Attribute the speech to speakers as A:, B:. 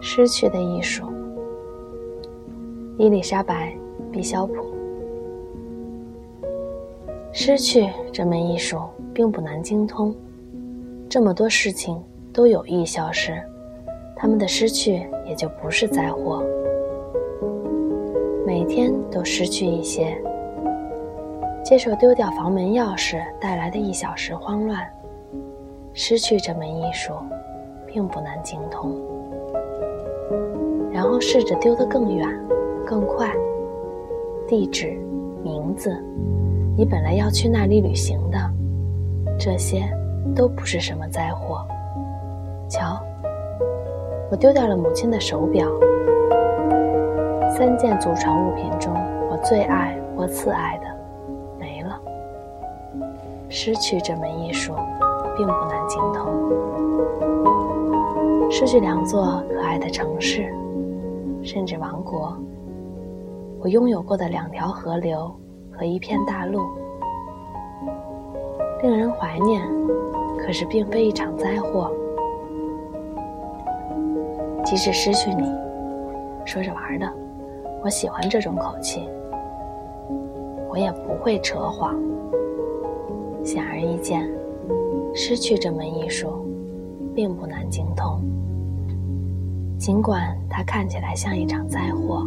A: 失去的艺术，伊丽莎白·毕肖普。失去这门艺术并不难精通，这么多事情都有意消失，他们的失去也就不是灾祸。每天都失去一些，接受丢掉房门钥匙带来的一小时慌乱。失去这门艺术，并不难精通。然后试着丢得更远、更快。地址、名字，你本来要去那里旅行的，这些都不是什么灾祸。瞧，我丢掉了母亲的手表。三件祖传物品中，我最爱或次爱的没了。失去这门艺术，并不难精通。失去两座可爱的城市。甚至王国，我拥有过的两条河流和一片大陆，令人怀念，可是并非一场灾祸。即使失去你，说着玩的，我喜欢这种口气，我也不会扯谎。显而易见，失去这门艺术，并不难精通。尽管它看起来像一场灾祸，